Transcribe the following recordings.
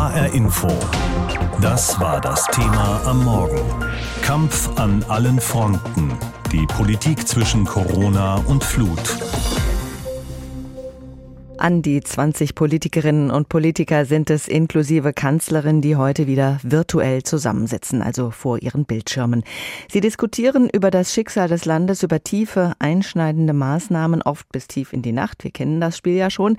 HR Info. Das war das Thema am Morgen. Kampf an allen Fronten. Die Politik zwischen Corona und Flut. An die 20 Politikerinnen und Politiker sind es inklusive Kanzlerin, die heute wieder virtuell zusammensitzen, also vor ihren Bildschirmen. Sie diskutieren über das Schicksal des Landes, über tiefe, einschneidende Maßnahmen, oft bis tief in die Nacht. Wir kennen das Spiel ja schon.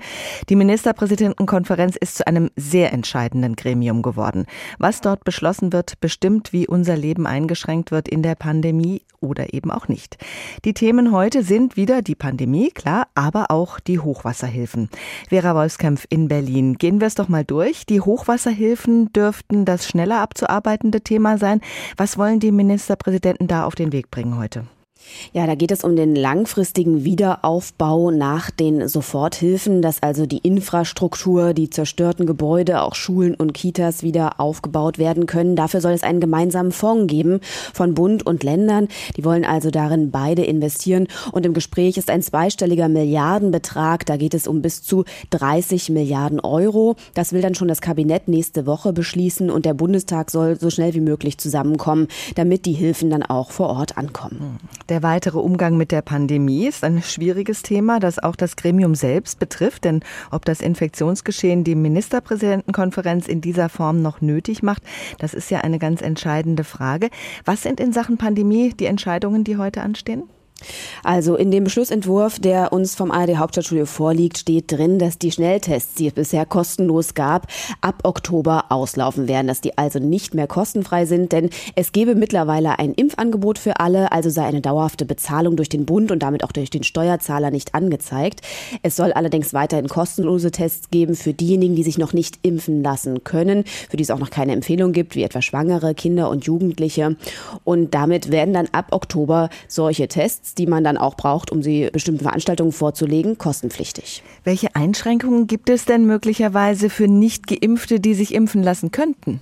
Die Ministerpräsidentenkonferenz ist zu einem sehr entscheidenden Gremium geworden. Was dort beschlossen wird, bestimmt, wie unser Leben eingeschränkt wird in der Pandemie oder eben auch nicht. Die Themen heute sind wieder die Pandemie, klar, aber auch die Hochwasserhilfen. Vera Wolfskämpf in Berlin. Gehen wir es doch mal durch. Die Hochwasserhilfen dürften das schneller abzuarbeitende Thema sein. Was wollen die Ministerpräsidenten da auf den Weg bringen heute? Ja, da geht es um den langfristigen Wiederaufbau nach den Soforthilfen, dass also die Infrastruktur, die zerstörten Gebäude, auch Schulen und Kitas wieder aufgebaut werden können. Dafür soll es einen gemeinsamen Fonds geben von Bund und Ländern. Die wollen also darin beide investieren. Und im Gespräch ist ein zweistelliger Milliardenbetrag. Da geht es um bis zu 30 Milliarden Euro. Das will dann schon das Kabinett nächste Woche beschließen und der Bundestag soll so schnell wie möglich zusammenkommen, damit die Hilfen dann auch vor Ort ankommen. Der weitere Umgang mit der Pandemie ist ein schwieriges Thema, das auch das Gremium selbst betrifft. Denn ob das Infektionsgeschehen die Ministerpräsidentenkonferenz in dieser Form noch nötig macht, das ist ja eine ganz entscheidende Frage. Was sind in Sachen Pandemie die Entscheidungen, die heute anstehen? Also in dem Beschlussentwurf, der uns vom ARD Hauptstadtstudio vorliegt, steht drin, dass die Schnelltests, die es bisher kostenlos gab, ab Oktober auslaufen werden, dass die also nicht mehr kostenfrei sind, denn es gebe mittlerweile ein Impfangebot für alle, also sei eine dauerhafte Bezahlung durch den Bund und damit auch durch den Steuerzahler nicht angezeigt. Es soll allerdings weiterhin kostenlose Tests geben für diejenigen, die sich noch nicht impfen lassen können, für die es auch noch keine Empfehlung gibt, wie etwa Schwangere, Kinder und Jugendliche. Und damit werden dann ab Oktober solche Tests die man dann auch braucht, um sie bestimmten Veranstaltungen vorzulegen, kostenpflichtig. Welche Einschränkungen gibt es denn möglicherweise für Nicht-Geimpfte, die sich impfen lassen könnten?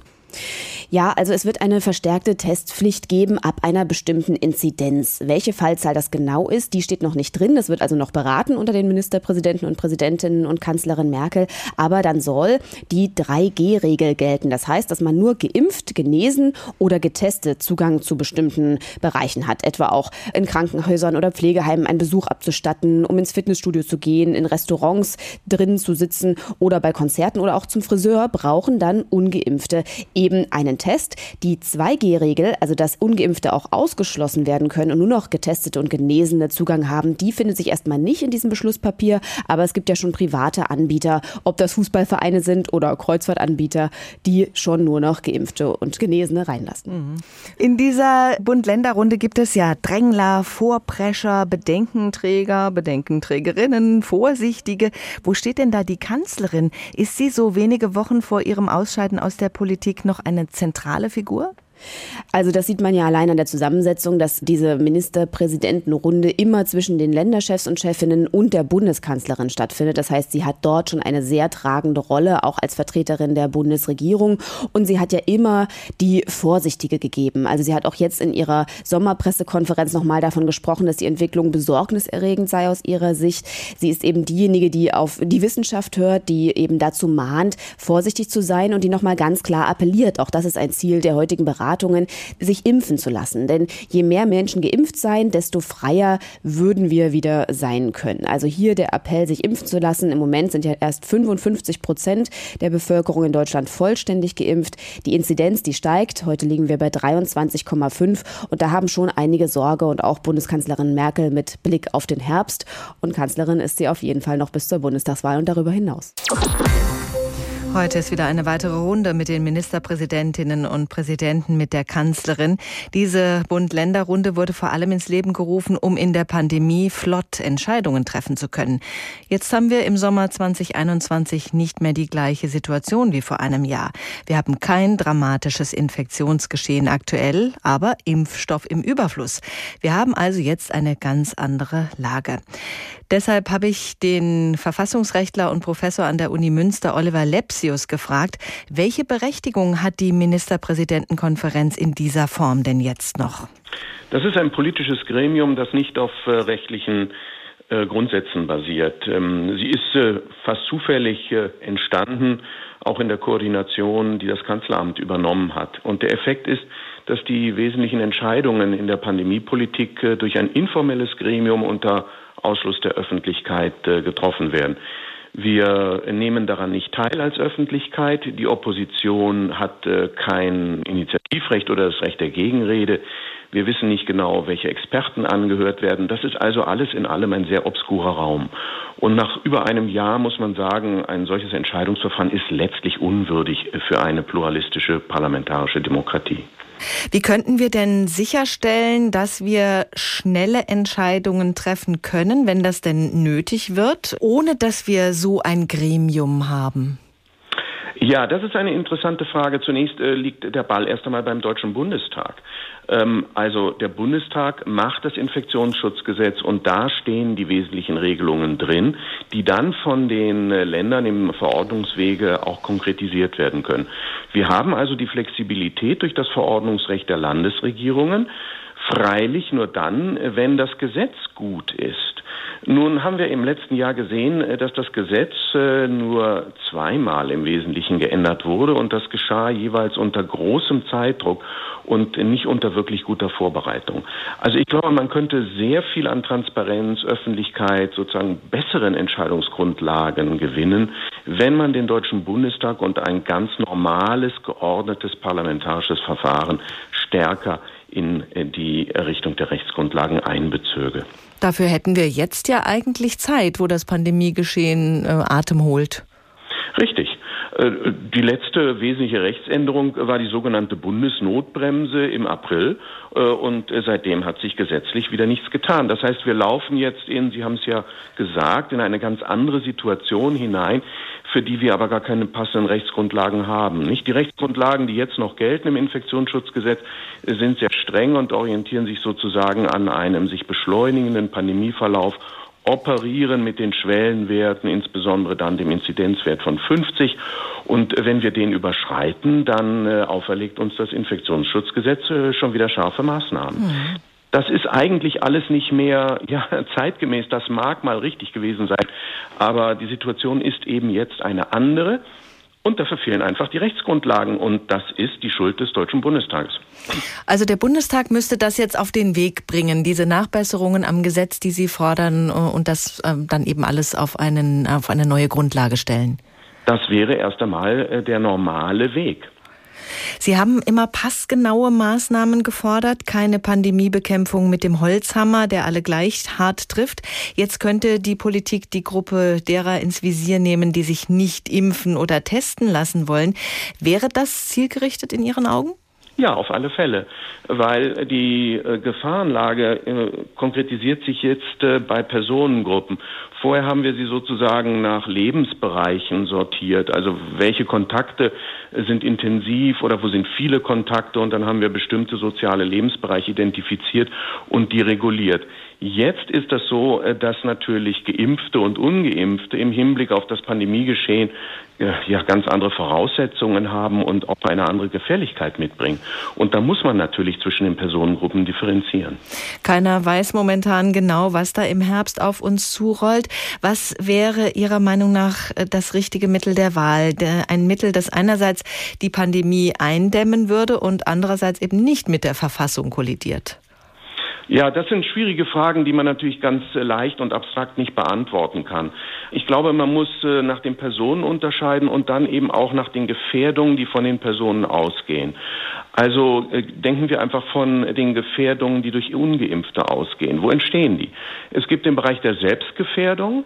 Ja, also es wird eine verstärkte Testpflicht geben ab einer bestimmten Inzidenz. Welche Fallzahl das genau ist, die steht noch nicht drin. Das wird also noch beraten unter den Ministerpräsidenten und Präsidentinnen und Kanzlerin Merkel. Aber dann soll die 3G-Regel gelten. Das heißt, dass man nur geimpft, genesen oder getestet Zugang zu bestimmten Bereichen hat. Etwa auch in Krankenhäusern oder Pflegeheimen einen Besuch abzustatten, um ins Fitnessstudio zu gehen, in Restaurants drin zu sitzen oder bei Konzerten oder auch zum Friseur brauchen dann ungeimpfte eben einen Test. Die 2G-Regel, also dass Ungeimpfte auch ausgeschlossen werden können und nur noch Getestete und Genesene Zugang haben, die findet sich erstmal nicht in diesem Beschlusspapier. Aber es gibt ja schon private Anbieter, ob das Fußballvereine sind oder Kreuzfahrtanbieter, die schon nur noch Geimpfte und Genesene reinlassen. Mhm. In dieser Bund-Länder-Runde gibt es ja Drängler, Vorprescher, Bedenkenträger, Bedenkenträgerinnen, Vorsichtige. Wo steht denn da die Kanzlerin? Ist sie so wenige Wochen vor ihrem Ausscheiden aus der Politik noch eine zentrale Figur? Also das sieht man ja allein an der Zusammensetzung, dass diese Ministerpräsidentenrunde immer zwischen den Länderchefs und Chefinnen und der Bundeskanzlerin stattfindet. Das heißt, sie hat dort schon eine sehr tragende Rolle, auch als Vertreterin der Bundesregierung. Und sie hat ja immer die Vorsichtige gegeben. Also sie hat auch jetzt in ihrer Sommerpressekonferenz nochmal davon gesprochen, dass die Entwicklung besorgniserregend sei aus ihrer Sicht. Sie ist eben diejenige, die auf die Wissenschaft hört, die eben dazu mahnt, vorsichtig zu sein und die nochmal ganz klar appelliert. Auch das ist ein Ziel der heutigen Beratung Beratungen, sich impfen zu lassen. Denn je mehr Menschen geimpft seien, desto freier würden wir wieder sein können. Also hier der Appell, sich impfen zu lassen. Im Moment sind ja erst 55 Prozent der Bevölkerung in Deutschland vollständig geimpft. Die Inzidenz, die steigt. Heute liegen wir bei 23,5 und da haben schon einige Sorge und auch Bundeskanzlerin Merkel mit Blick auf den Herbst. Und Kanzlerin ist sie auf jeden Fall noch bis zur Bundestagswahl und darüber hinaus. Heute ist wieder eine weitere Runde mit den Ministerpräsidentinnen und Präsidenten mit der Kanzlerin. Diese Bund-Länder-Runde wurde vor allem ins Leben gerufen, um in der Pandemie flott Entscheidungen treffen zu können. Jetzt haben wir im Sommer 2021 nicht mehr die gleiche Situation wie vor einem Jahr. Wir haben kein dramatisches Infektionsgeschehen aktuell, aber Impfstoff im Überfluss. Wir haben also jetzt eine ganz andere Lage. Deshalb habe ich den Verfassungsrechtler und Professor an der Uni Münster, Oliver Lepsius, gefragt, welche Berechtigung hat die Ministerpräsidentenkonferenz in dieser Form denn jetzt noch? Das ist ein politisches Gremium, das nicht auf äh, rechtlichen äh, Grundsätzen basiert. Ähm, sie ist äh, fast zufällig entstanden auch in der Koordination, die das Kanzleramt übernommen hat. Und der Effekt ist, dass die wesentlichen Entscheidungen in der Pandemiepolitik durch ein informelles Gremium unter Ausschluss der Öffentlichkeit getroffen werden. Wir nehmen daran nicht teil als Öffentlichkeit. Die Opposition hat äh, kein Initiativrecht oder das Recht der Gegenrede. Wir wissen nicht genau, welche Experten angehört werden. Das ist also alles in allem ein sehr obskurer Raum. Und nach über einem Jahr muss man sagen, ein solches Entscheidungsverfahren ist letztlich unwürdig für eine pluralistische parlamentarische Demokratie. Wie könnten wir denn sicherstellen, dass wir schnelle Entscheidungen treffen können, wenn das denn nötig wird, ohne dass wir so ein Gremium haben? Ja, das ist eine interessante Frage. Zunächst äh, liegt der Ball erst einmal beim Deutschen Bundestag. Ähm, also der Bundestag macht das Infektionsschutzgesetz und da stehen die wesentlichen Regelungen drin, die dann von den äh, Ländern im Verordnungswege auch konkretisiert werden können. Wir haben also die Flexibilität durch das Verordnungsrecht der Landesregierungen, freilich nur dann, wenn das Gesetz gut ist. Nun haben wir im letzten Jahr gesehen, äh, dass das Gesetz äh, nur zweimal im Wesentlichen geändert wurde und das geschah jeweils unter großem Zeitdruck und nicht unter wirklich guter Vorbereitung. Also ich glaube, man könnte sehr viel an Transparenz, Öffentlichkeit, sozusagen besseren Entscheidungsgrundlagen gewinnen, wenn man den Deutschen Bundestag und ein ganz normales, geordnetes parlamentarisches Verfahren stärker in äh, die Errichtung der Rechtsgrundlagen einbezöge. Dafür hätten wir jetzt ja eigentlich Zeit, wo das Pandemiegeschehen äh, Atem holt. Richtig. Äh, die letzte wesentliche Rechtsänderung war die sogenannte Bundesnotbremse im April. Äh, und seitdem hat sich gesetzlich wieder nichts getan. Das heißt, wir laufen jetzt in, Sie haben es ja gesagt, in eine ganz andere Situation hinein, für die wir aber gar keine passenden Rechtsgrundlagen haben. Nicht die Rechtsgrundlagen, die jetzt noch gelten im Infektionsschutzgesetz, sind sehr streng und orientieren sich sozusagen an einem sich beschleunigenden Pandemieverlauf operieren mit den Schwellenwerten, insbesondere dann dem Inzidenzwert von 50. Und wenn wir den überschreiten, dann äh, auferlegt uns das Infektionsschutzgesetz äh, schon wieder scharfe Maßnahmen. Mhm. Das ist eigentlich alles nicht mehr ja, zeitgemäß. Das mag mal richtig gewesen sein, aber die Situation ist eben jetzt eine andere. Und dafür fehlen einfach die Rechtsgrundlagen. Und das ist die Schuld des Deutschen Bundestages. Also der Bundestag müsste das jetzt auf den Weg bringen, diese Nachbesserungen am Gesetz, die Sie fordern, äh, und das ähm, dann eben alles auf, einen, auf eine neue Grundlage stellen. Das wäre erst einmal äh, der normale Weg. Sie haben immer passgenaue Maßnahmen gefordert, keine Pandemiebekämpfung mit dem Holzhammer, der alle gleich hart trifft. Jetzt könnte die Politik die Gruppe derer ins Visier nehmen, die sich nicht impfen oder testen lassen wollen. Wäre das zielgerichtet in Ihren Augen? Ja, auf alle Fälle, weil die äh, Gefahrenlage äh, konkretisiert sich jetzt äh, bei Personengruppen. Vorher haben wir sie sozusagen nach Lebensbereichen sortiert, also welche Kontakte sind intensiv oder wo sind viele Kontakte und dann haben wir bestimmte soziale Lebensbereiche identifiziert und die reguliert. Jetzt ist das so, äh, dass natürlich Geimpfte und Ungeimpfte im Hinblick auf das Pandemiegeschehen äh, ja ganz andere Voraussetzungen haben und auch eine andere Gefährlichkeit mitbringen. Und da muss man natürlich zwischen den Personengruppen differenzieren. Keiner weiß momentan genau, was da im Herbst auf uns zurollt. Was wäre Ihrer Meinung nach äh, das richtige Mittel der Wahl? Ein Mittel, das einerseits die Pandemie eindämmen würde und andererseits eben nicht mit der Verfassung kollidiert? Ja, das sind schwierige Fragen, die man natürlich ganz äh, leicht und abstrakt nicht beantworten kann. Ich glaube, man muss äh, nach den Personen unterscheiden und dann eben auch nach den Gefährdungen, die von den Personen ausgehen. Also äh, denken wir einfach von den Gefährdungen, die durch ungeimpfte ausgehen. Wo entstehen die? Es gibt den Bereich der Selbstgefährdung.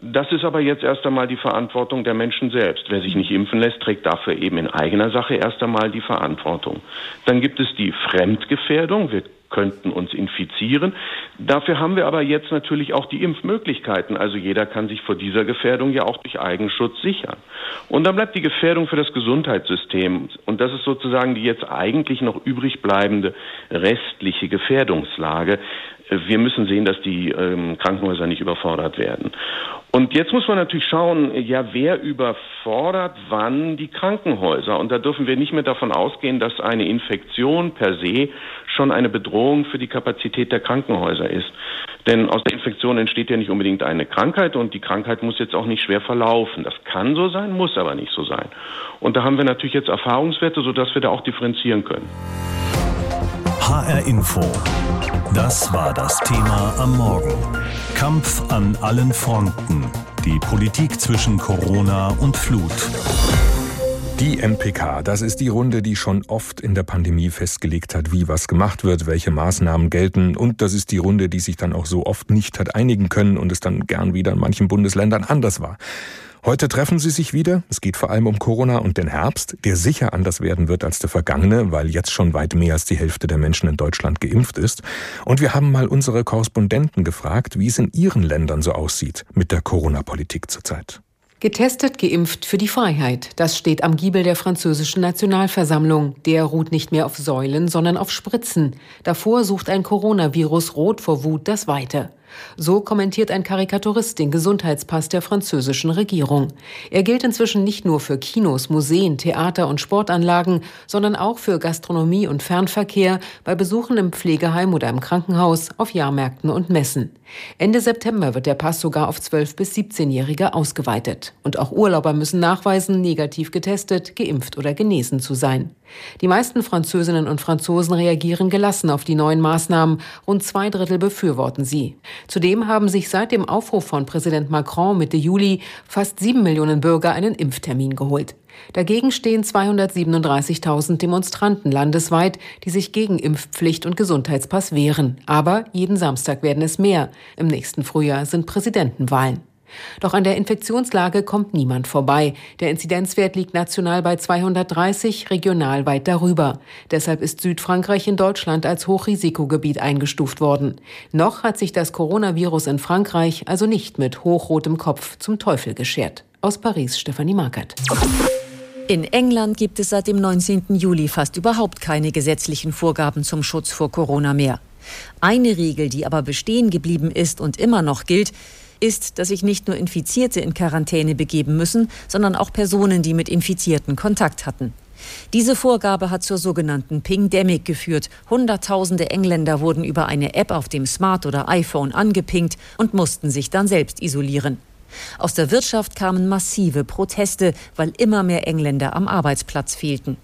Das ist aber jetzt erst einmal die Verantwortung der Menschen selbst. Wer sich nicht impfen lässt, trägt dafür eben in eigener Sache erst einmal die Verantwortung. Dann gibt es die Fremdgefährdung. Wir könnten uns infizieren. Dafür haben wir aber jetzt natürlich auch die Impfmöglichkeiten. Also jeder kann sich vor dieser Gefährdung ja auch durch Eigenschutz sichern. Und dann bleibt die Gefährdung für das Gesundheitssystem. Und das ist sozusagen die jetzt eigentlich noch übrig bleibende restliche Gefährdungslage. Wir müssen sehen, dass die ähm, Krankenhäuser nicht überfordert werden. Und jetzt muss man natürlich schauen, ja, wer überfordert wann die Krankenhäuser? Und da dürfen wir nicht mehr davon ausgehen, dass eine Infektion per se schon eine Bedrohung für die Kapazität der Krankenhäuser ist. Denn aus der Infektion entsteht ja nicht unbedingt eine Krankheit und die Krankheit muss jetzt auch nicht schwer verlaufen. Das kann so sein, muss aber nicht so sein. Und da haben wir natürlich jetzt Erfahrungswerte, sodass wir da auch differenzieren können. HR Info. Das war das Thema am Morgen. Kampf an allen Fronten. Die Politik zwischen Corona und Flut. Die MPK, das ist die Runde, die schon oft in der Pandemie festgelegt hat, wie was gemacht wird, welche Maßnahmen gelten. Und das ist die Runde, die sich dann auch so oft nicht hat einigen können und es dann gern wieder in manchen Bundesländern anders war. Heute treffen sie sich wieder. Es geht vor allem um Corona und den Herbst, der sicher anders werden wird als der vergangene, weil jetzt schon weit mehr als die Hälfte der Menschen in Deutschland geimpft ist. Und wir haben mal unsere Korrespondenten gefragt, wie es in ihren Ländern so aussieht mit der Corona-Politik zurzeit. Getestet, geimpft für die Freiheit. Das steht am Giebel der französischen Nationalversammlung. Der ruht nicht mehr auf Säulen, sondern auf Spritzen. Davor sucht ein Coronavirus rot vor Wut das Weite. So kommentiert ein Karikaturist den Gesundheitspass der französischen Regierung. Er gilt inzwischen nicht nur für Kinos, Museen, Theater und Sportanlagen, sondern auch für Gastronomie und Fernverkehr, bei Besuchen im Pflegeheim oder im Krankenhaus, auf Jahrmärkten und Messen. Ende September wird der Pass sogar auf 12- bis 17-Jährige ausgeweitet. Und auch Urlauber müssen nachweisen, negativ getestet, geimpft oder genesen zu sein. Die meisten Französinnen und Franzosen reagieren gelassen auf die neuen Maßnahmen. Rund zwei Drittel befürworten sie. Zudem haben sich seit dem Aufruf von Präsident Macron Mitte Juli fast sieben Millionen Bürger einen Impftermin geholt. Dagegen stehen 237.000 Demonstranten landesweit, die sich gegen Impfpflicht und Gesundheitspass wehren. Aber jeden Samstag werden es mehr. Im nächsten Frühjahr sind Präsidentenwahlen. Doch an der Infektionslage kommt niemand vorbei. Der Inzidenzwert liegt national bei 230, regional weit darüber. Deshalb ist Südfrankreich in Deutschland als Hochrisikogebiet eingestuft worden. Noch hat sich das Coronavirus in Frankreich also nicht mit hochrotem Kopf zum Teufel geschert. Aus Paris Stefanie Markert. In England gibt es seit dem 19. Juli fast überhaupt keine gesetzlichen Vorgaben zum Schutz vor Corona mehr. Eine Regel, die aber bestehen geblieben ist und immer noch gilt, ist, dass sich nicht nur Infizierte in Quarantäne begeben müssen, sondern auch Personen, die mit Infizierten Kontakt hatten. Diese Vorgabe hat zur sogenannten Pingdemic geführt. Hunderttausende Engländer wurden über eine App auf dem Smart oder iPhone angepinkt und mussten sich dann selbst isolieren. Aus der Wirtschaft kamen massive Proteste, weil immer mehr Engländer am Arbeitsplatz fehlten.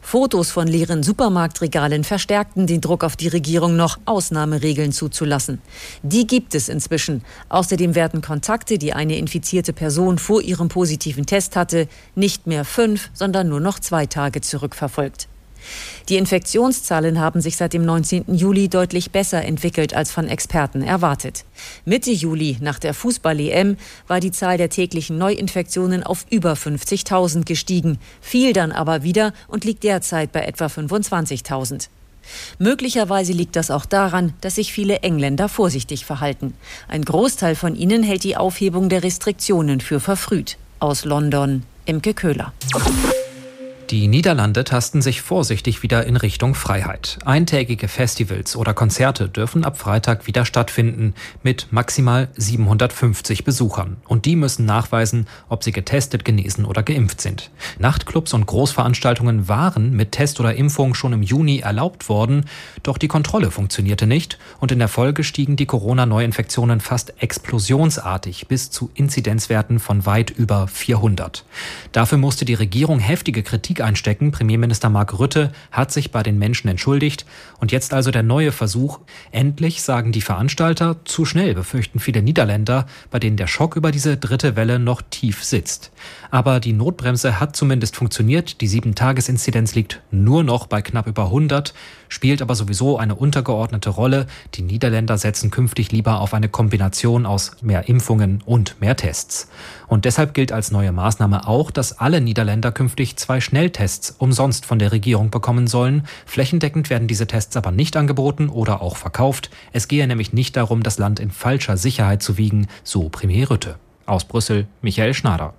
Fotos von leeren Supermarktregalen verstärkten den Druck auf die Regierung noch, Ausnahmeregeln zuzulassen. Die gibt es inzwischen. Außerdem werden Kontakte, die eine infizierte Person vor ihrem positiven Test hatte, nicht mehr fünf, sondern nur noch zwei Tage zurückverfolgt. Die Infektionszahlen haben sich seit dem 19. Juli deutlich besser entwickelt als von Experten erwartet. Mitte Juli, nach der Fußball-EM, war die Zahl der täglichen Neuinfektionen auf über 50.000 gestiegen, fiel dann aber wieder und liegt derzeit bei etwa 25.000. Möglicherweise liegt das auch daran, dass sich viele Engländer vorsichtig verhalten. Ein Großteil von ihnen hält die Aufhebung der Restriktionen für verfrüht. Aus London, Imke Köhler. Die Niederlande tasten sich vorsichtig wieder in Richtung Freiheit. Eintägige Festivals oder Konzerte dürfen ab Freitag wieder stattfinden mit maximal 750 Besuchern. Und die müssen nachweisen, ob sie getestet, genesen oder geimpft sind. Nachtclubs und Großveranstaltungen waren mit Test oder Impfung schon im Juni erlaubt worden, doch die Kontrolle funktionierte nicht und in der Folge stiegen die Corona-Neuinfektionen fast explosionsartig bis zu Inzidenzwerten von weit über 400. Dafür musste die Regierung heftige Kritik Politik einstecken. Premierminister Mark Rütte hat sich bei den Menschen entschuldigt. Und jetzt also der neue Versuch. Endlich sagen die Veranstalter, zu schnell befürchten viele Niederländer, bei denen der Schock über diese dritte Welle noch tief sitzt. Aber die Notbremse hat zumindest funktioniert. Die Sieben-Tages-Inzidenz liegt nur noch bei knapp über 100, spielt aber sowieso eine untergeordnete Rolle. Die Niederländer setzen künftig lieber auf eine Kombination aus mehr Impfungen und mehr Tests. Und deshalb gilt als neue Maßnahme auch, dass alle Niederländer künftig zwei Schnelltests umsonst von der Regierung bekommen sollen. Flächendeckend werden diese Tests aber nicht angeboten oder auch verkauft. Es gehe nämlich nicht darum, das Land in falscher Sicherheit zu wiegen, so Premier Rütte. Aus Brüssel, Michael Schnader.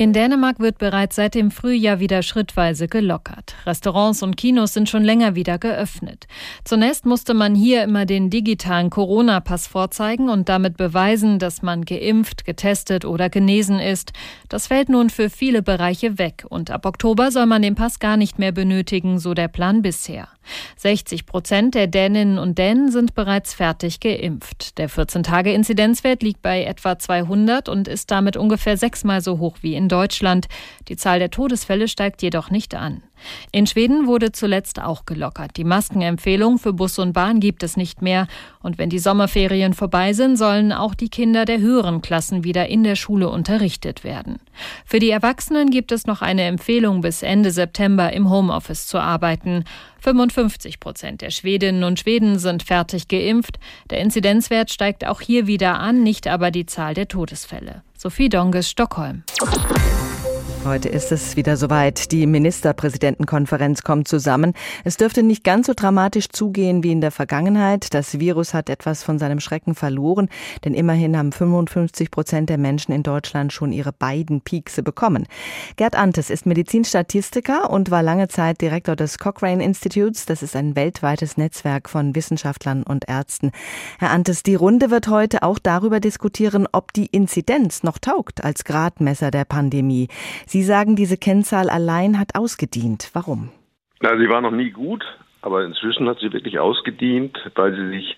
In Dänemark wird bereits seit dem Frühjahr wieder schrittweise gelockert. Restaurants und Kinos sind schon länger wieder geöffnet. Zunächst musste man hier immer den digitalen Corona-Pass vorzeigen und damit beweisen, dass man geimpft, getestet oder genesen ist. Das fällt nun für viele Bereiche weg und ab Oktober soll man den Pass gar nicht mehr benötigen, so der Plan bisher. 60 Prozent der Däninnen und Dänen sind bereits fertig geimpft. Der 14-Tage-Inzidenzwert liegt bei etwa 200 und ist damit ungefähr sechsmal so hoch wie in Deutschland. Die Zahl der Todesfälle steigt jedoch nicht an. In Schweden wurde zuletzt auch gelockert. Die Maskenempfehlung für Bus und Bahn gibt es nicht mehr. Und wenn die Sommerferien vorbei sind, sollen auch die Kinder der höheren Klassen wieder in der Schule unterrichtet werden. Für die Erwachsenen gibt es noch eine Empfehlung, bis Ende September im Homeoffice zu arbeiten. 55 Prozent der Schwedinnen und Schweden sind fertig geimpft. Der Inzidenzwert steigt auch hier wieder an, nicht aber die Zahl der Todesfälle. Sophie Donges, Stockholm. Heute ist es wieder soweit. Die Ministerpräsidentenkonferenz kommt zusammen. Es dürfte nicht ganz so dramatisch zugehen wie in der Vergangenheit. Das Virus hat etwas von seinem Schrecken verloren, denn immerhin haben 55 Prozent der Menschen in Deutschland schon ihre beiden Piekse bekommen. Gerd Antes ist Medizinstatistiker und war lange Zeit Direktor des Cochrane Institutes. Das ist ein weltweites Netzwerk von Wissenschaftlern und Ärzten. Herr Antes, die Runde wird heute auch darüber diskutieren, ob die Inzidenz noch taugt als Gradmesser der Pandemie. Sie sagen, diese Kennzahl allein hat ausgedient. Warum? Na, sie war noch nie gut, aber inzwischen hat sie wirklich ausgedient, weil sie sich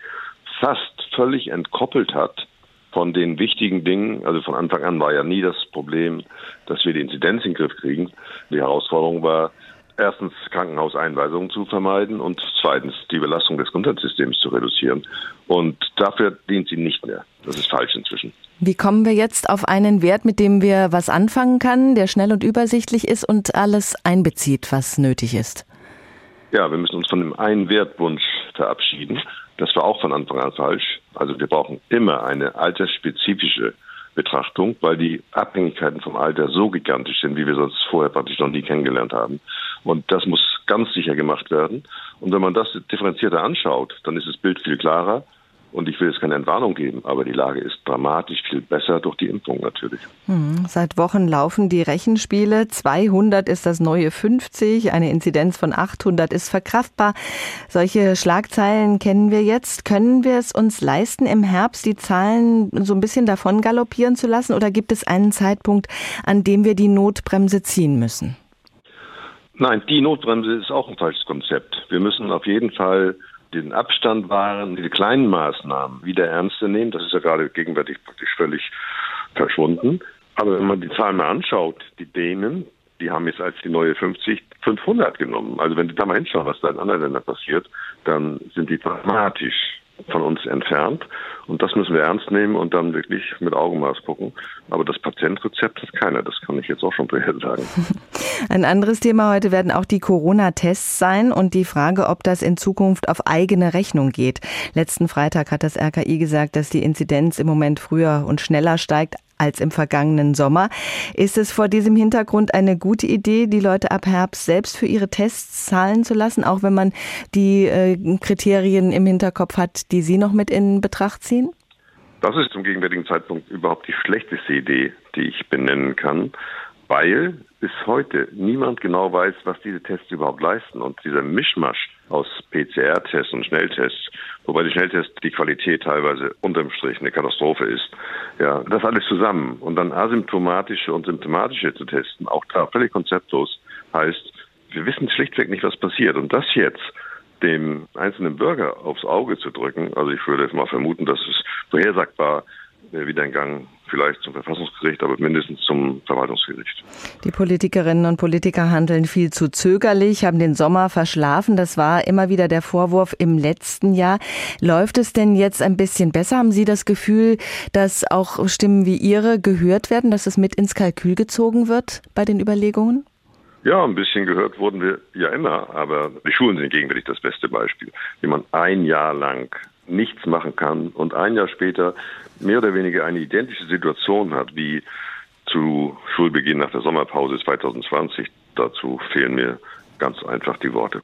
fast völlig entkoppelt hat von den wichtigen Dingen. Also von Anfang an war ja nie das Problem, dass wir die Inzidenz in den Griff kriegen. Die Herausforderung war, erstens Krankenhauseinweisungen zu vermeiden und zweitens die Belastung des Gesundheitssystems zu reduzieren. Und dafür dient sie nicht mehr. Das ist falsch inzwischen. Wie kommen wir jetzt auf einen Wert, mit dem wir was anfangen können, der schnell und übersichtlich ist und alles einbezieht, was nötig ist? Ja, wir müssen uns von dem einen Wertwunsch verabschieden. Das war auch von Anfang an falsch. Also wir brauchen immer eine altersspezifische Betrachtung, weil die Abhängigkeiten vom Alter so gigantisch sind, wie wir sonst vorher praktisch noch nie kennengelernt haben. Und das muss ganz sicher gemacht werden. Und wenn man das differenzierter anschaut, dann ist das Bild viel klarer. Und ich will jetzt keine Entwarnung geben, aber die Lage ist dramatisch viel besser durch die Impfung natürlich. Hm, seit Wochen laufen die Rechenspiele. 200 ist das neue 50, eine Inzidenz von 800 ist verkraftbar. Solche Schlagzeilen kennen wir jetzt. Können wir es uns leisten, im Herbst die Zahlen so ein bisschen davon galoppieren zu lassen? Oder gibt es einen Zeitpunkt, an dem wir die Notbremse ziehen müssen? Nein, die Notbremse ist auch ein falsches Konzept. Wir müssen auf jeden Fall den Abstand wahren, die kleinen Maßnahmen wieder ernster nehmen. Das ist ja gerade gegenwärtig praktisch völlig verschwunden. Aber wenn man die Zahlen mal anschaut, die Dänen, die haben jetzt als die neue 50 500 genommen. Also wenn Sie da mal hinschauen, was da in anderen Ländern passiert, dann sind die dramatisch von uns entfernt. Und das müssen wir ernst nehmen und dann wirklich mit Augenmaß gucken. Aber das keiner. Das kann ich jetzt auch schon vorher sagen. Ein anderes Thema heute werden auch die Corona-Tests sein und die Frage, ob das in Zukunft auf eigene Rechnung geht. Letzten Freitag hat das RKI gesagt, dass die Inzidenz im Moment früher und schneller steigt als im vergangenen Sommer. Ist es vor diesem Hintergrund eine gute Idee, die Leute ab Herbst selbst für ihre Tests zahlen zu lassen, auch wenn man die äh, Kriterien im Hinterkopf hat, die Sie noch mit in Betracht ziehen? Das ist zum gegenwärtigen Zeitpunkt überhaupt die schlechteste Idee, die ich benennen kann, weil bis heute niemand genau weiß, was diese Tests überhaupt leisten. Und dieser Mischmasch aus PCR-Tests und Schnelltests, wobei die Schnelltests die Qualität teilweise unterm Strich eine Katastrophe ist. Ja, das alles zusammen und dann asymptomatische und symptomatische zu testen, auch da völlig konzeptlos, heißt, wir wissen schlichtweg nicht, was passiert. Und das jetzt dem einzelnen Bürger aufs Auge zu drücken, also ich würde jetzt mal vermuten, dass es vorhersagbar wieder in Gang vielleicht zum Verfassungsgericht, aber mindestens zum Verwaltungsgericht. Die Politikerinnen und Politiker handeln viel zu zögerlich, haben den Sommer verschlafen. Das war immer wieder der Vorwurf im letzten Jahr. Läuft es denn jetzt ein bisschen besser? Haben Sie das Gefühl, dass auch Stimmen wie Ihre gehört werden, dass es mit ins Kalkül gezogen wird bei den Überlegungen? Ja, ein bisschen gehört wurden wir ja immer, aber die Schulen sind gegenwärtig das beste Beispiel, wie man ein Jahr lang nichts machen kann und ein Jahr später mehr oder weniger eine identische Situation hat wie zu Schulbeginn nach der Sommerpause 2020. Dazu fehlen mir ganz einfach die Worte.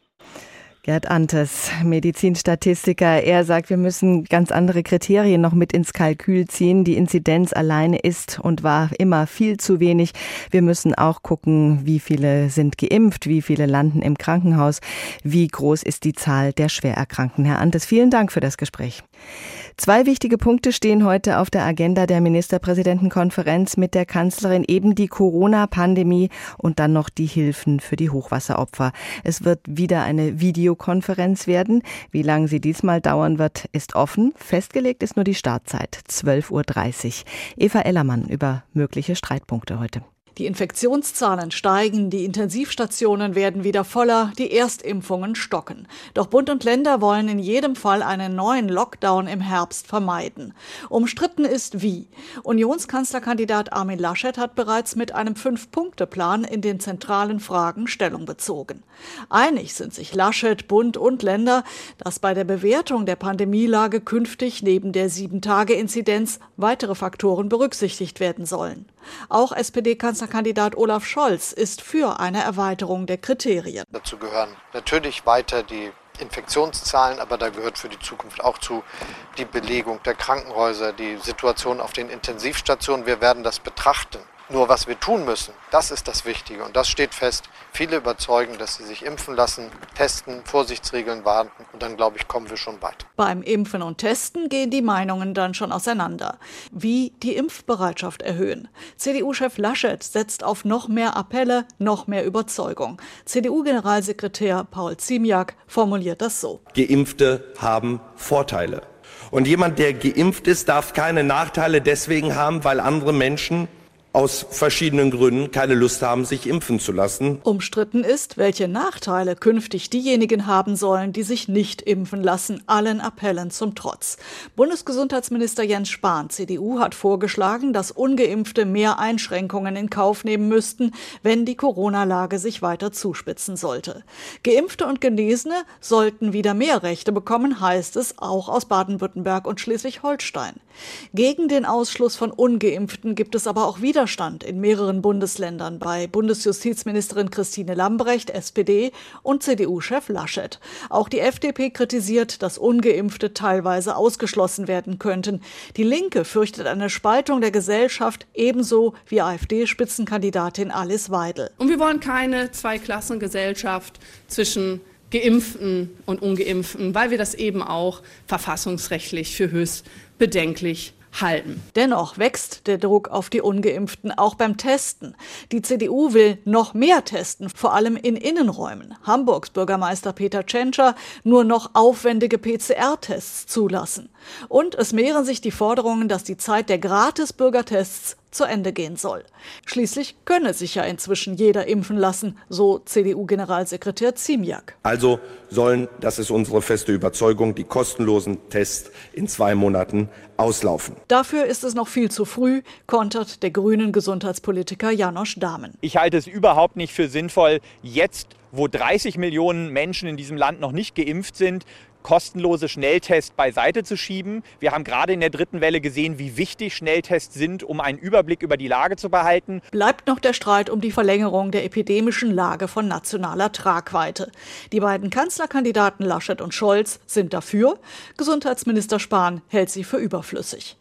Gerd Antes, Medizinstatistiker, er sagt, wir müssen ganz andere Kriterien noch mit ins Kalkül ziehen. Die Inzidenz alleine ist und war immer viel zu wenig. Wir müssen auch gucken, wie viele sind geimpft, wie viele landen im Krankenhaus, wie groß ist die Zahl der Schwererkrankten. Herr Antes, vielen Dank für das Gespräch. Zwei wichtige Punkte stehen heute auf der Agenda der Ministerpräsidentenkonferenz mit der Kanzlerin eben die Corona-Pandemie und dann noch die Hilfen für die Hochwasseropfer. Es wird wieder eine Videokonferenz werden. Wie lange sie diesmal dauern wird, ist offen. Festgelegt ist nur die Startzeit, 12.30 Uhr. Eva Ellermann über mögliche Streitpunkte heute. Die Infektionszahlen steigen, die Intensivstationen werden wieder voller, die Erstimpfungen stocken. Doch Bund und Länder wollen in jedem Fall einen neuen Lockdown im Herbst vermeiden. Umstritten ist wie. Unionskanzlerkandidat Armin Laschet hat bereits mit einem Fünf-Punkte-Plan in den zentralen Fragen Stellung bezogen. Einig sind sich Laschet, Bund und Länder, dass bei der Bewertung der Pandemielage künftig neben der Sieben-Tage-Inzidenz weitere Faktoren berücksichtigt werden sollen. Auch SPD-Kanzlerkandidat Olaf Scholz ist für eine Erweiterung der Kriterien. Dazu gehören natürlich weiter die Infektionszahlen, aber da gehört für die Zukunft auch zu die Belegung der Krankenhäuser, die Situation auf den Intensivstationen. Wir werden das betrachten. Nur was wir tun müssen, das ist das Wichtige und das steht fest. Viele überzeugen, dass sie sich impfen lassen, testen, Vorsichtsregeln warten und dann, glaube ich, kommen wir schon weit. Beim Impfen und Testen gehen die Meinungen dann schon auseinander. Wie die Impfbereitschaft erhöhen. CDU-Chef Laschet setzt auf noch mehr Appelle, noch mehr Überzeugung. CDU-Generalsekretär Paul Ziemiak formuliert das so. Geimpfte haben Vorteile. Und jemand, der geimpft ist, darf keine Nachteile deswegen haben, weil andere Menschen aus verschiedenen Gründen keine Lust haben, sich impfen zu lassen. Umstritten ist, welche Nachteile künftig diejenigen haben sollen, die sich nicht impfen lassen, allen Appellen zum Trotz. Bundesgesundheitsminister Jens Spahn, CDU, hat vorgeschlagen, dass ungeimpfte mehr Einschränkungen in Kauf nehmen müssten, wenn die Corona-Lage sich weiter zuspitzen sollte. Geimpfte und Genesene sollten wieder mehr Rechte bekommen, heißt es auch aus Baden-Württemberg und Schleswig-Holstein. Gegen den Ausschluss von ungeimpften gibt es aber auch wieder Widerstand in mehreren Bundesländern bei Bundesjustizministerin Christine Lambrecht, SPD, und CDU-Chef Laschet. Auch die FDP kritisiert, dass ungeimpfte teilweise ausgeschlossen werden könnten. Die Linke fürchtet eine Spaltung der Gesellschaft, ebenso wie AfD-Spitzenkandidatin Alice Weidel. Und wir wollen keine Zweiklassengesellschaft zwischen Geimpften und Ungeimpften, weil wir das eben auch verfassungsrechtlich für höchst bedenklich halten. Dennoch wächst der Druck auf die ungeimpften auch beim Testen. Die CDU will noch mehr testen, vor allem in Innenräumen. Hamburgs Bürgermeister Peter Tschentscher nur noch aufwendige PCR-Tests zulassen. Und es mehren sich die Forderungen, dass die Zeit der Gratis-Bürgertests zu Ende gehen soll. Schließlich könne sich ja inzwischen jeder impfen lassen, so CDU-Generalsekretär Ziemiak. Also sollen, das ist unsere feste Überzeugung, die kostenlosen Tests in zwei Monaten auslaufen. Dafür ist es noch viel zu früh, kontert der grünen Gesundheitspolitiker Janosch Dahmen. Ich halte es überhaupt nicht für sinnvoll, jetzt wo 30 Millionen Menschen in diesem Land noch nicht geimpft sind, kostenlose Schnelltests beiseite zu schieben. Wir haben gerade in der dritten Welle gesehen, wie wichtig Schnelltests sind, um einen Überblick über die Lage zu behalten. Bleibt noch der Streit um die Verlängerung der epidemischen Lage von nationaler Tragweite. Die beiden Kanzlerkandidaten Laschet und Scholz sind dafür. Gesundheitsminister Spahn hält sie für überflüssig.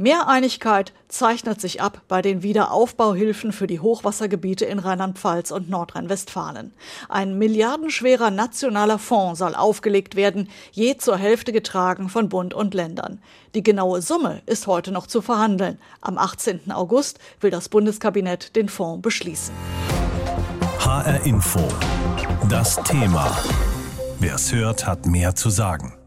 Mehr Einigkeit zeichnet sich ab bei den Wiederaufbauhilfen für die Hochwassergebiete in Rheinland-Pfalz und Nordrhein-Westfalen. Ein milliardenschwerer nationaler Fonds soll aufgelegt werden, je zur Hälfte getragen von Bund und Ländern. Die genaue Summe ist heute noch zu verhandeln. Am 18. August will das Bundeskabinett den Fonds beschließen. HR Info. Das Thema. Wer es hört, hat mehr zu sagen.